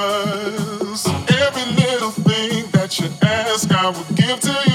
Cause every little thing that you ask, I would give to you.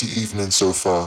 How's evening so far?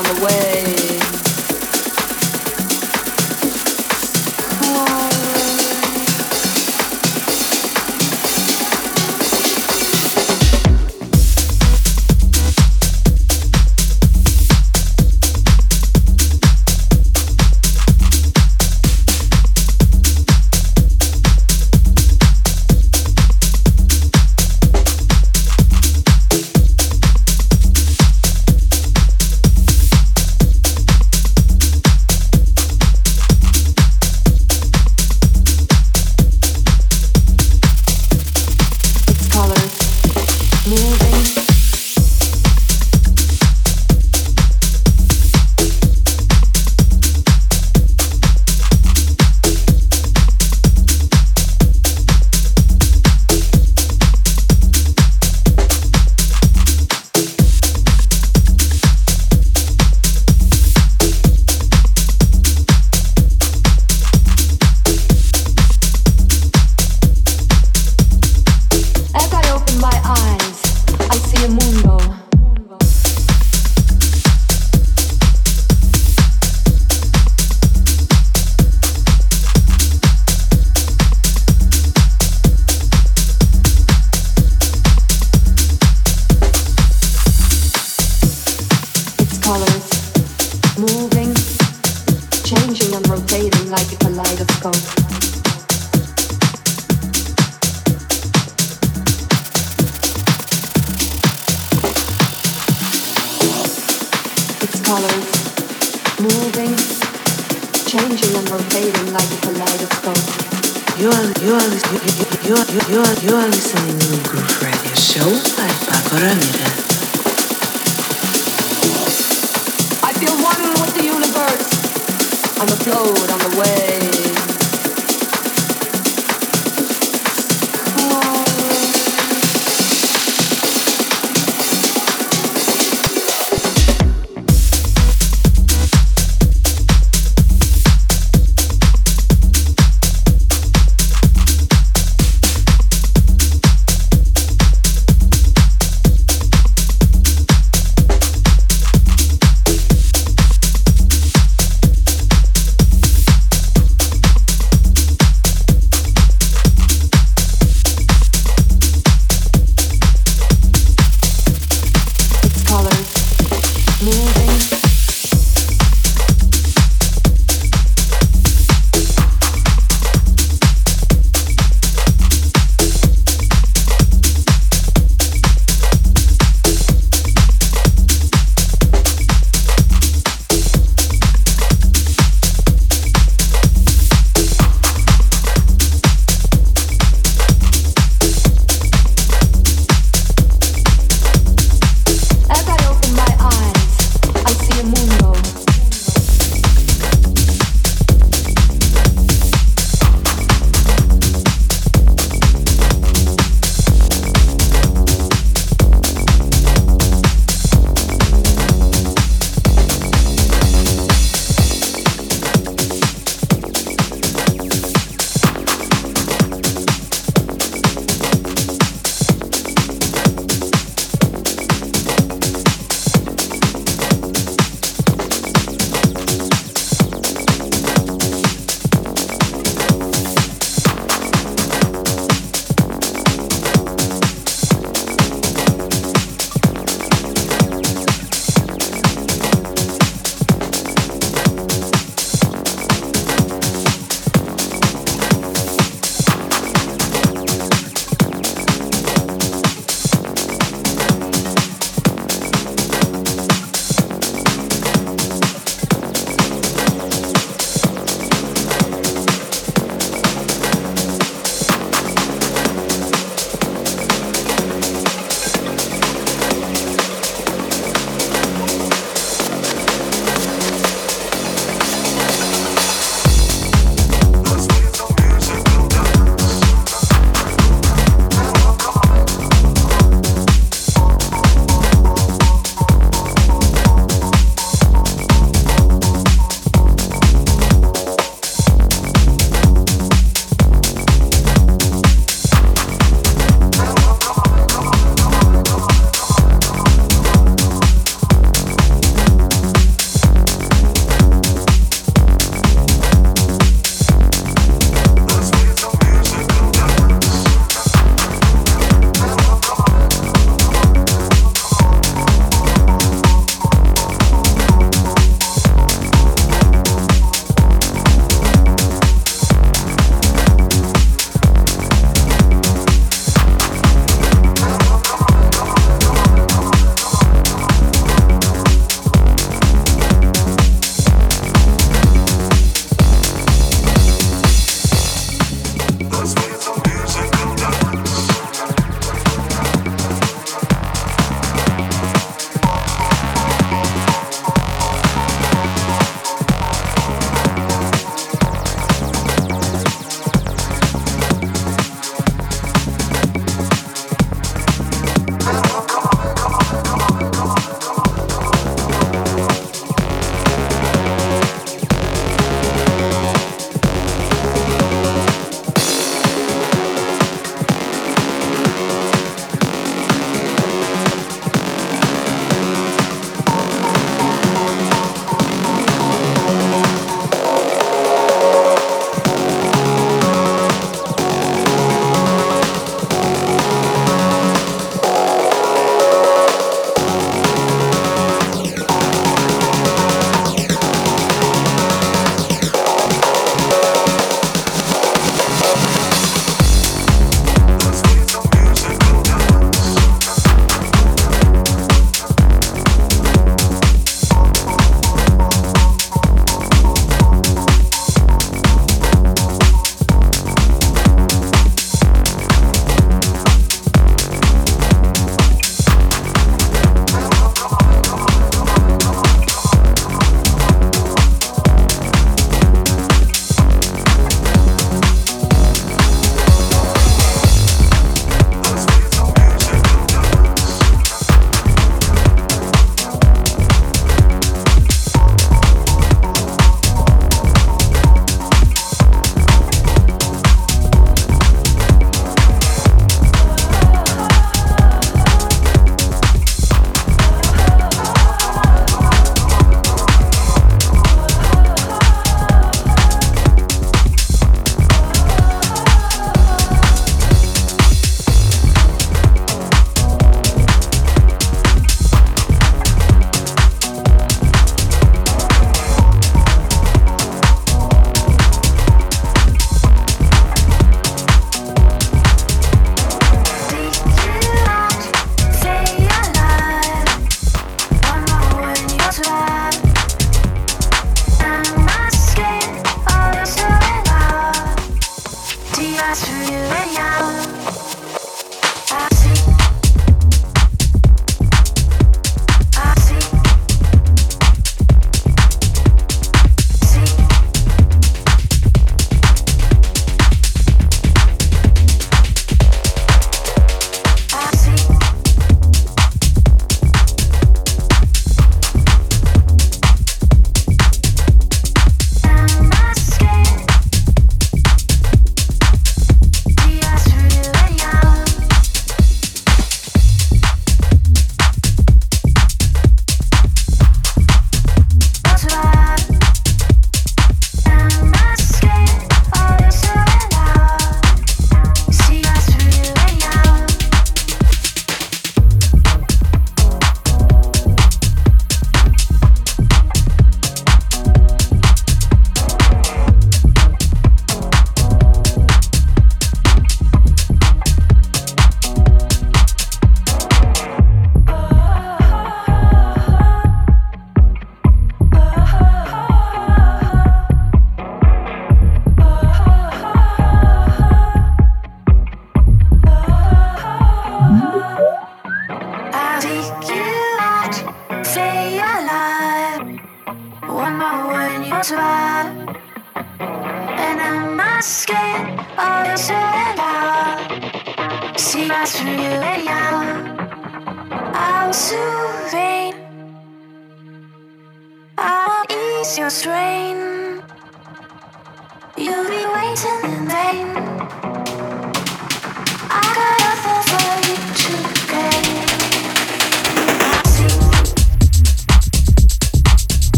on the way. You are, you're you are listening to Groove Radio Show by Pako I feel one with the universe. On the float, on the wave. Us through you and you. I'll soothe I'll ease your strain.